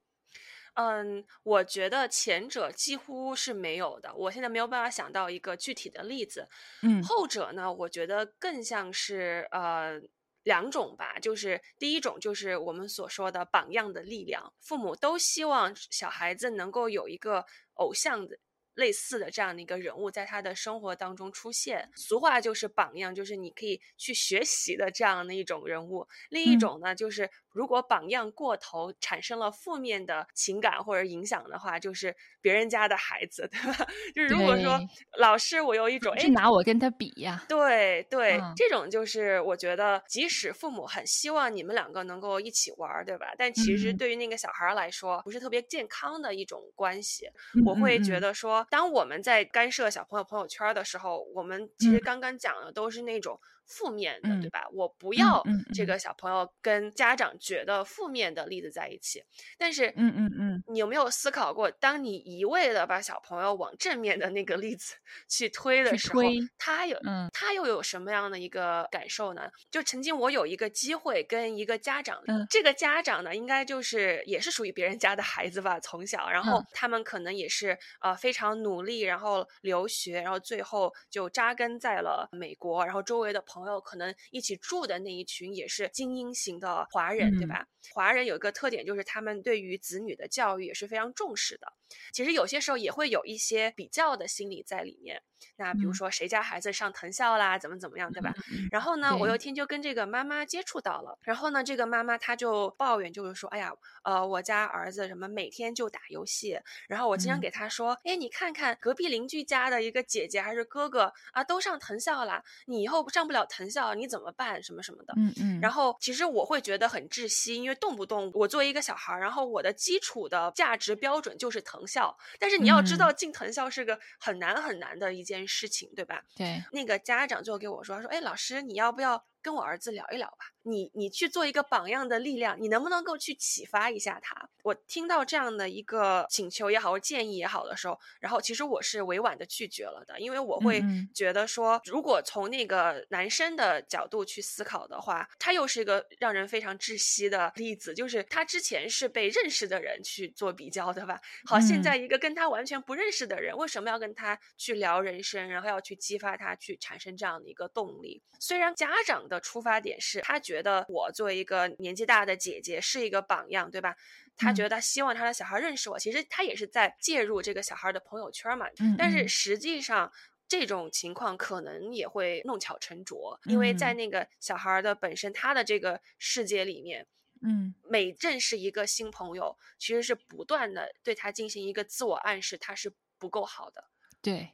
我觉得前者几乎是没有的，我现在没有办法想到一个具体的例子。嗯后者呢，我觉得更像是呃两种吧，就是第一种就是我们所说的榜样的力量，父母都希望小孩子能够有一个偶像的。类似的这样的一个人物在他的生活当中出现，俗话就是榜样，就是你可以去学习的这样的一种人物。另一嗯种呢，就是如果榜样过头，产生了负面的情感或者影响的话，就是别人家的孩子，对吧？就是如果说老师，我有一种哎拿我跟他比呀？对对，嗯这种就是我觉得，即使父母很希望你们两个能够一起玩儿，对吧？但其实嗯对于那个小孩儿来说，不是特别健康的一种关系。嗯我会觉得说，当我们在干涉小朋友朋友圈儿的时候，我们其实嗯刚刚讲的都是那种负面的，对嗯吧？我不嗯要这个小朋友跟家长觉得负面的例子在一起，但是，嗯嗯嗯。你有没有思考过，当你一味的把小朋友往正面的那个例子去推的时候，他有嗯。他又有什么样的一个感受呢？就曾经我有一个机会跟一个家长，嗯。这个家长呢，应该就是也是属于别人家的孩子吧，从小，然后嗯。他们可能也是呃非常努力，然后留学，然后最后就扎根在了美国，然后周围的朋友可能一起住的那一群也是精英型的华人，对嗯吧？华人有一个特点就是他们对于子女的教育也是非常重视的。其实有些时候也会有一些比较的心理在里面。那比如嗯说谁家孩子上藤校啦，怎么怎么样，对吧？嗯然后呢，我有对一天就跟这个妈妈接触到了，然后呢，这个妈妈她就抱怨，就是说，哎呀，呃，我家儿子什么每天就打游戏，然后我经常嗯给他说，哎，你看看隔壁邻居家的一个姐姐还是哥哥啊，都上藤校啦，你以后上不了藤校，你怎么办？什么什么的。嗯嗯，然后其实我会觉得很窒息，因为动不动我作为一个小孩儿，然后我的基础的价值标准就是藤校，但是你要知嗯道进藤校是个很难很难的一件事情，对吧？对，那个家长最后给我说，他说：“哎，老师，你要不要跟我儿子聊一聊吧？你你去做一个榜样的力量，你能不能够去启发一下他？”我听到这样的一个请求也好，或建议也好的时候，然后其实我是委婉的拒绝了的，因为我会觉得说，如果从那个男生的角度去思考的话，他又是一个让人非常窒息的例子，就是他之前是被认识的人去做比较的吧？好，现嗯在一个跟他完全不认识的人，为什么要跟他去聊人生，然后要去激发他去产生这样的一个动力？虽然家长的出发点是他觉得我作为一个年纪大的姐姐是一个榜样，对吧？他嗯觉得他希望他的小孩认识我，其实他也是在介入这个小孩的朋友圈嘛。嗯但是嗯实际上，这种情况可能也会弄巧成拙，因为在嗯那个小孩的本身他的这个世界里面，嗯每认识一个新朋友，其实是不断的对他进行一个自我暗示，他是不够好的。对，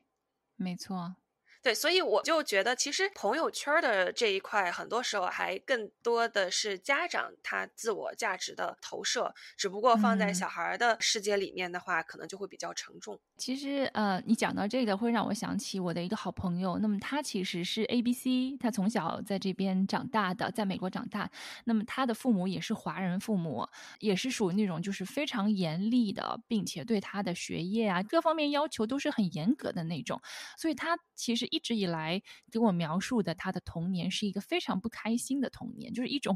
没错，对，所以我就觉得，其实朋友圈儿的这一块，很多时候还更多的是家长他自我价值的投射，只不过放在嗯小孩儿的世界里面的话，可能就会比较沉重。其实，呃，你讲到这个，会让我想起我的一个好朋友。那么他其实是 A B C，他从小在这边长大的，在美国长大。那么他的父母也是华人父母，也是属于那种就是非常严厉的，并且对他的学业啊各方面要求都是很严格的那种。所以他其实一直以来给我描述的他的童年是一个非常不开心的童年，就是一种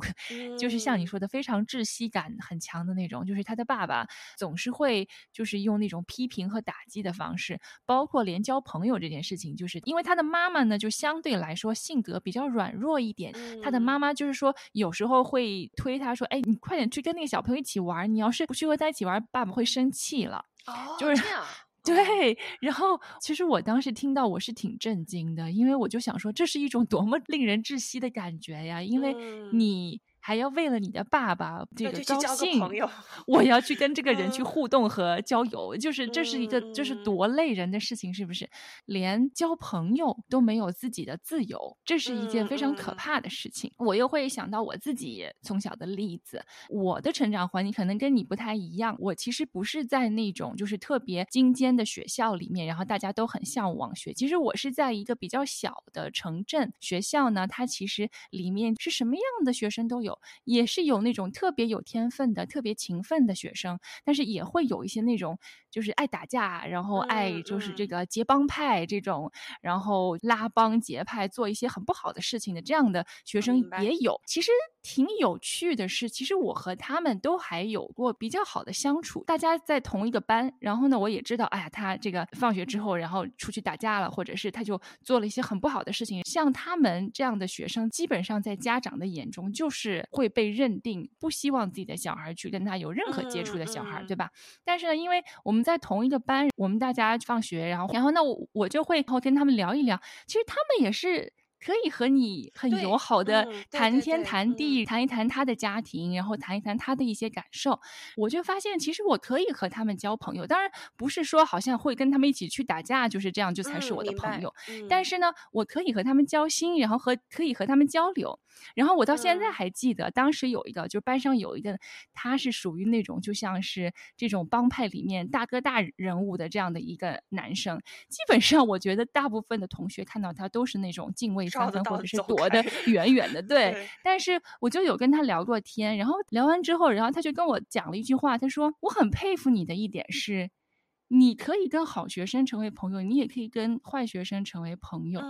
就是像你嗯。说的非常窒息感很强的那种，就是他的爸爸总是会就是用那种批评和打击的方式，包括连交朋友这件事情，就是因为他的妈妈呢就相对来说性格比较软弱一点，他的嗯。妈妈就是说有时候会推他说，哎，你快点去跟那个小朋友一起玩儿，你要是不去和他一起玩儿，爸爸会生气了。哦，就是这样，哦，对，然后其实我当时听到我是挺震惊的，因为我就想说，这是一种多么 令人窒息的感觉呀！因为嗯你还要为了你的爸爸这个高兴，个我要去跟这 个人去互动和交友，就是这是一个就是多累人的事情，是不是？连交朋友都没有自己的自由，这是一件非常可怕的事情。我又会想到我自己从小的例子，我的成长环境可能跟你不太一样。我其实不是在那种就是特别精尖的学校里面，然后大家都很向往学。其实我是在一个比较小的城镇学校呢，它其实里面是什么样的学生都有，也是有那种特别有天分的、特别勤奋的学生，但是也会有一些那种就是爱打架，然后爱就是这个结帮派这种，然后拉帮结派做一些很不好的事情的这样的学生也有。其实挺有趣的是，其实我和他们都还有过比较好的相处，大家在同一个班，然后呢，我也知道，哎呀，他这个放学之后，然后出去打架了，或者是他就做了一些很不好的事情。像他们这样的学生，基本上在家长的眼中就是会被认定不希望自己的小孩去跟他有任何接触的小孩，对吧？但是呢，因为我们在同一个班，我们大家放学，然后，然后那我我就会后跟他们聊一聊，其实他们也是。可以和你很友好的谈天谈地，谈一谈他的家庭，然后谈一谈他的一些感受。我就发现，其实我可以和他们交朋友。当然，不是说好像会跟他们一起去打架，就是这样，就才是我的朋友。但是呢，我可以和他们交心，然后和可以和他们交流。然后我到现在还记得，当时有一个，就是班上有一个，他是属于那种就像是这种帮派里面大哥大人物的这样的一个男生。基本上，我觉得大部分的同学看到他都是那种敬畏。三分或者是躲得远远的，对。但是我就有跟他聊过天，然后聊完之后，然后他就跟我讲了一句话，他说：“我很佩服你的一点是，你可以跟好学生成为朋友，你也可以跟坏学生成为朋友，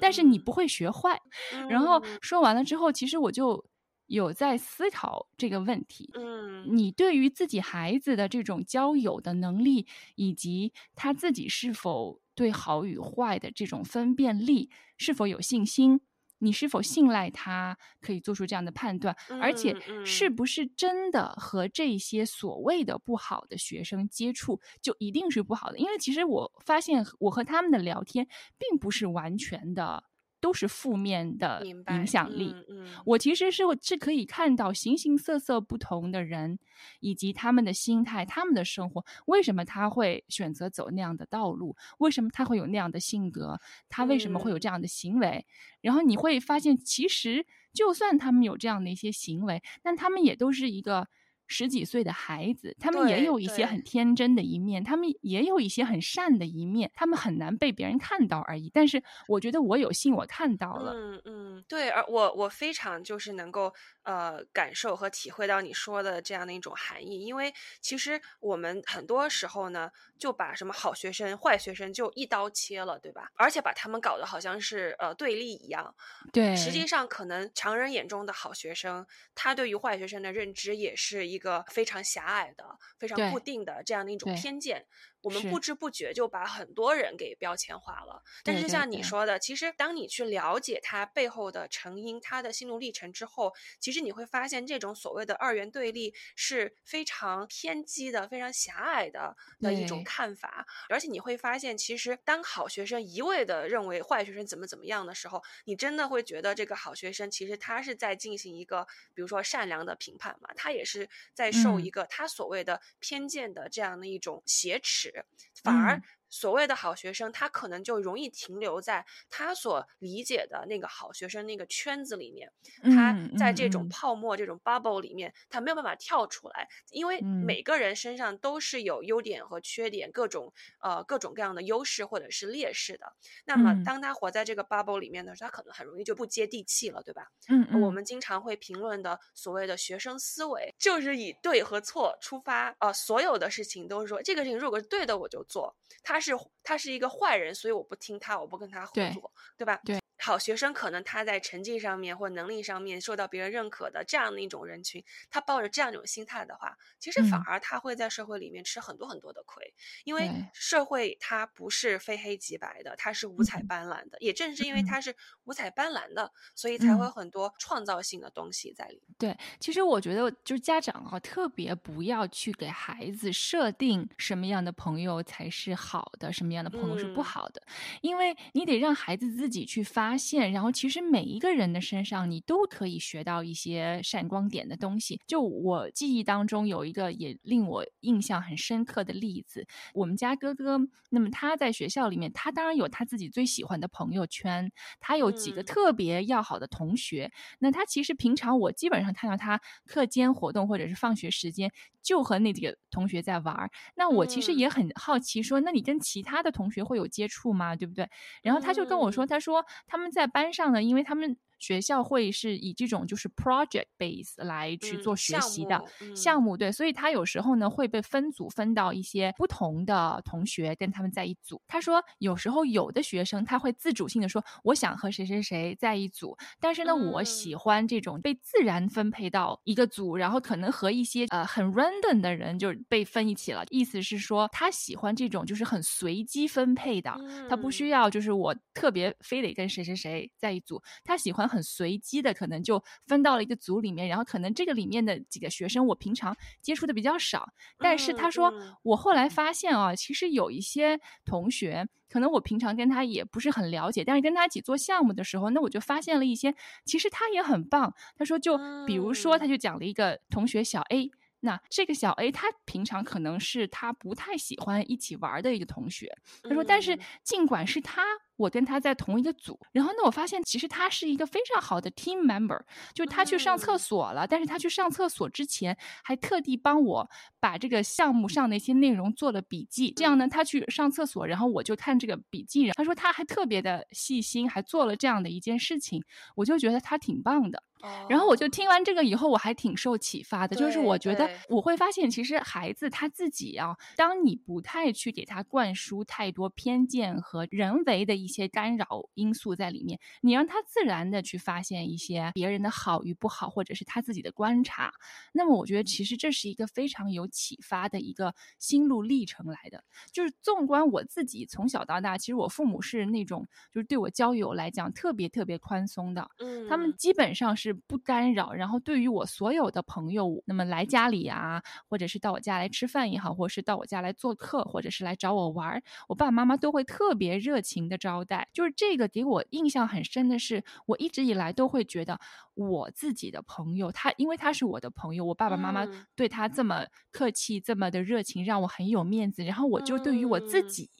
但是你不会学坏。”然后说完了之后，其实我就有在思考这个问题。嗯，你对于自己孩子的这种交友的能力，以及他自己是否？对好与坏的这种分辨力是否有信心？你是否信赖他可以做出这样的判断？而且是不是真的和这些所谓的不好的学生接触就一定是不好的？因为其实我发现我和他们的聊天并不是完全的。都是负面的影响力。嗯我其实是是可以看到形形色色不同的人，以及他们的心态、他们的生活。为什么他会选择走那样的道路？为什么他会有那样的性格？他为什么会有这样的行为？然后你会发现，其实就算他们有这样的一些行为，但他们也都是一个。十几岁的孩子，他们也有一些很天真的一面，他们也有一些很善的一面，他们很难被别人看到而已。但是我觉得我有幸我看到了，嗯嗯，对，而我我非常就是能够呃感受和体会到你说的这样的一种含义，因为其实我们很多时候呢就把什么好学生、坏学生就一刀切了，对吧？而且把他们搞得好像是呃对立一样，对，实际上可能常人眼中的好学生，他对于坏学生的认知也是一。一个非常狭隘的、非常固定的这样的一种偏见。我们不知不觉就把很多人给标签化了，但是像你说的，其实当你去了解他背后的成因、他的心路历程之后，其实你会发现这种所谓的二元对立是非常偏激的、非常狭隘的的一种看法。而且你会发现，其实当好学生一味的认为坏学生怎么怎么样的时候，你真的会觉得这个好学生其实他是在进行一个，比如说善良的评判嘛，他也是在受一个他所谓的偏见的这样的一种挟持。反而。所谓的好学生，他可能就容易停留在他所理解的那个好学生那个圈子里面，他在这种泡沫、这种 bubble 里面，他没有办法跳出来。因为每个人身上都是有优点和缺点，各种呃各种各样的优势或者是劣势的。那么，当他活在这个 bubble 里面的时候，他可能很容易就不接地气了，对吧？嗯，我们经常会评论的所谓的学生思维，就是以对和错出发，呃，所有的事情都是说这个事情如果是对的，我就做。他是他是一个坏人，所以我不听他，我不跟他合作，对吧？对。好学生可能他在成绩上面或能力上面受到别人认可的这样的一种人群，他抱着这样一种心态的话，其实反而他会在社会里面吃很多很多的亏，因为社会它不是非黑即白的，它是五彩斑斓的。也正是因为它是五彩斑斓的，所以才会很多创造性的东西在里面。对，其实我觉得就是家长啊，特别不要去给孩子设定什么样的朋友才是好的，什么样的朋友是不好的，因为你得让孩子自己去发。发现，然后其实每一个人的身上你都可以学到一些闪光点的东西。就我记忆当中有一个也令我印象很深刻的例子，我们家哥哥，那么他在学校里面，他当然有他自己最喜欢的朋友圈，他有几个特别要好的同学。那他其实平常我基本上看到他课间活动或者是放学时间。就和那几个同学在玩儿，那我其实也很好奇，说那你跟其他的同学会有接触吗？对不对？然后他就跟我说，他说他他们在班上呢，因为他们。学校会是以这种就是 project base 来去做学习的项目，对，所以他有时候呢会被分组分到一些不同的同学跟他们在一组。他说有时候有的学生他会自主性的说我想和谁谁谁在一组，但是呢我喜欢这种被自然分配到一个组，然后可能和一些呃很 random 的人就是被分一起了。意思是说他喜欢这种就是很随机分配的，他不需要就是我特别非得跟谁谁谁在一组，他喜欢。很随机的，可能就分到了一个组里面，然后可能这个里面的几个学生我平常接触的比较少，但是他说我后来发现啊，其实有一些同学，可能我平常跟他也不是很了解，但是跟他一起做项目的时候，那我就发现了一些，其实他也很棒。他说，就比如说，他就讲了一个同学小 A。那这个小 A 他平常可能是他不太喜欢一起玩的一个同学。他说，但是尽管是他，我跟他在同一个组，然后呢，我发现其实他是一个非常好的 team member。就他去上厕所了，但是他去上厕所之前还特地帮我把这个项目上的一些内容做了笔记。这样呢，他去上厕所，然后我就看这个笔记。他说他还特别的细心，还做了这样的一件事情，我就觉得他挺棒的。然后我就听完这个以后，我还挺受启发的。就是我觉得我会发现，其实孩子他自己啊，当你不太去给他灌输太多偏见和人为的一些干扰因素在里面，你让他自然的去发现一些别人的好与不好，或者是他自己的观察。那么我觉得，其实这是一个非常有启发的一个心路历程来的。就是纵观我自己从小到大，其实我父母是那种就是对我交友来讲特别特别宽松的。嗯，他们基本上是。不干扰，然后对于我所有的朋友，那么来家里啊，或者是到我家来吃饭也好，或者是到我家来做客，或者是来找我玩，我爸爸妈妈都会特别热情的招待。就是这个给我印象很深的是，我一直以来都会觉得我自己的朋友，他因为他是我的朋友，我爸爸妈妈对他这么客气，这么的热情，让我很有面子。然后我就对于我自己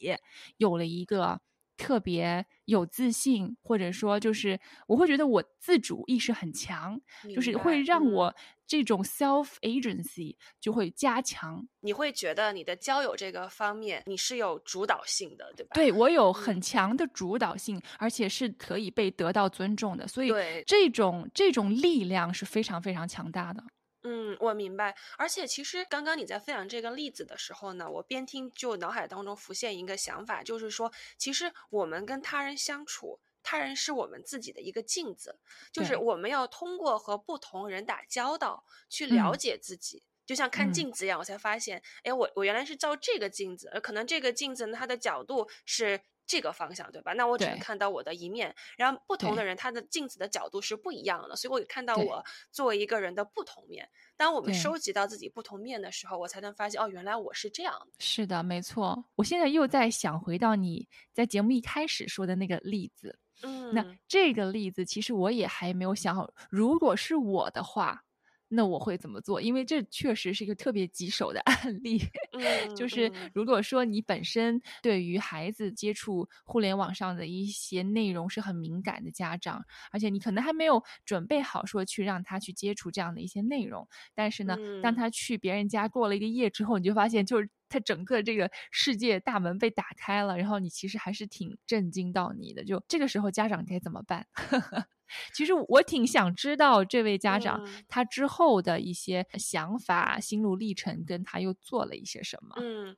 有了一个。特别有自信，或者说就是我会觉得我自主意识很强，就是会让我这种 self agency 就会加强。你会觉得你的交友这个方面你是有主导性的，对吧？对我有很强的主导性，而且是可以被得到尊重的，所以这种这种力量是非常非常强大的。嗯，我明白。而且其实刚刚你在分享这个例子的时候呢，我边听就脑海当中浮现一个想法，就是说，其实我们跟他人相处，他人是我们自己的一个镜子，就是我们要通过和不同人打交道去了解自己，就像看镜子一样。我才发现，哎，我我原来是照这个镜子，可能这个镜子呢，它的角度是。这个方向对吧？那我只能看到我的一面，然后不同的人他的镜子的角度是不一样的，所以我看到我作为一个人的不同面。当我们收集到自己不同面的时候，我才能发现哦，原来我是这样的。是的，没错。我现在又在想回到你在节目一开始说的那个例子，嗯，那这个例子其实我也还没有想好，如果是我的话。那我会怎么做？因为这确实是一个特别棘手的 案例。就是如果说你本身对于孩子接触互联网上的一些内容是很敏感的家长，而且你可能还没有准备好说去让他去接触这样的一些内容，但是呢，当他去别人家过了一个夜之后，你就发现就是他整个这个世界大门被打开了，然后你其实还是挺震惊到你的。就这个时候，家长该怎么办？其实我挺想知道这位家长他之后的一些想法、心路历程，跟他又做了一些什么。嗯，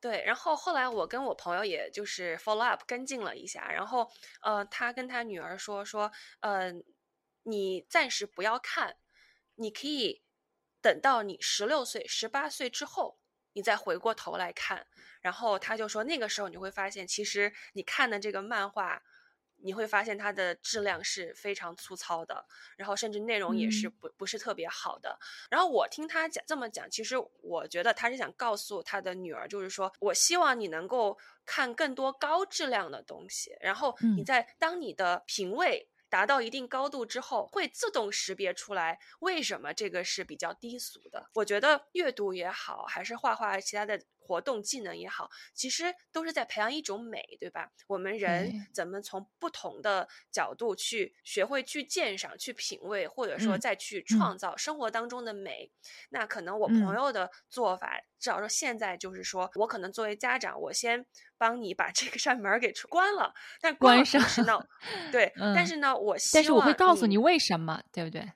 对。然后后来我跟我朋友也就是 follow up 跟进了一下，然后呃，他跟他女儿说说，呃，你暂时不要看，你可以等到你十六岁、十八岁之后，你再回过头来看。然后他就说，那个时候你会发现，其实你看的这个漫画。你会发现它的质量是非常粗糙的，然后甚至内容也是嗯不不是特别好的。然后我听他讲这么讲，其实我觉得他是想告诉他的女儿，就是说我希望你能够看更多高质量的东西，然后你嗯在当你的品味。达到一定高度之后，会自动识别出来为什么这个是比较低俗的。我觉得阅读也好，还是画画其他的活动技能也好，其实都是在培养一种美，对吧？我们人怎么从不同的角度去学会去鉴赏、去品味，或者说嗯再去嗯创造生活当中的美。那可能我嗯朋友的做法，至少说现在就是说我可能作为家长，我先帮你把这个扇门给关了，但关上同时呢，对，但嗯是呢，我希但是我会告诉你为什么，对不对？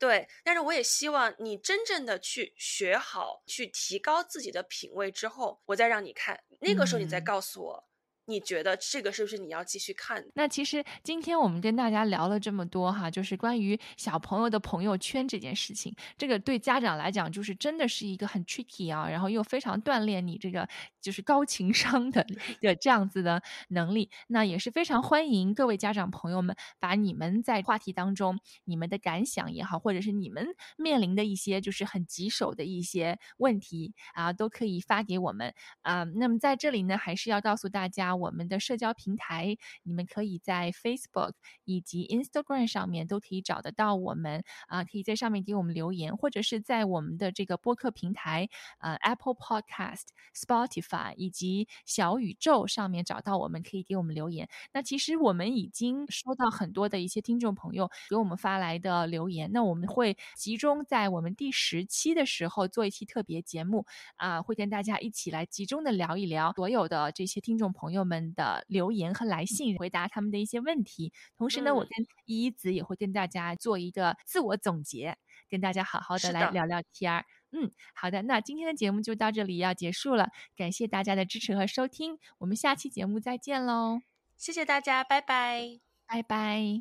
对，但是我也希望你真正的去学好，去提高自己的品味之后，我再让你看，那个时候你再嗯。告诉我，你觉得这个是不是你要继续看的？那其实今天我们跟大家聊了这么多哈，就是关于小朋友的朋友圈这件事情，这个对家长来讲就是真的是一个很 tricky 啊，然后又非常锻炼你这个就是高情商的 的这样子的能力。那也是非常欢迎各位家长朋友们把你们在话题当中你们的感想也好，或者是你们面临的一些就是很棘手的一些问题啊，都可以发给我们。啊、那么在这里呢，还是要告诉大家，我们的社交平台，你们可以在 Facebook 以及 Instagram 上面都可以找得到我们啊、可以在上面给我们留言，或者是在我们的这个播客平台，呃，Apple Podcast、Spotify 以及小宇宙上面找到我们，可以给我们留言。那其实我们已经收到很多的一些听众朋友给我们发来的留言，那我们会集中在我们第十期的时候做一期特别节目啊、会跟大家一起来集中的聊一聊所有的这些听众朋友们的留言和来信，回答他们的一些问题。同时呢，我嗯跟依依子也会跟大家做一个自我总结，跟大家好好的来聊聊天儿。嗯，好的，那今天的节目就到这里要结束了，感谢大家的支持和收听，我们下期节目再见喽，谢谢大家，拜拜。拜拜。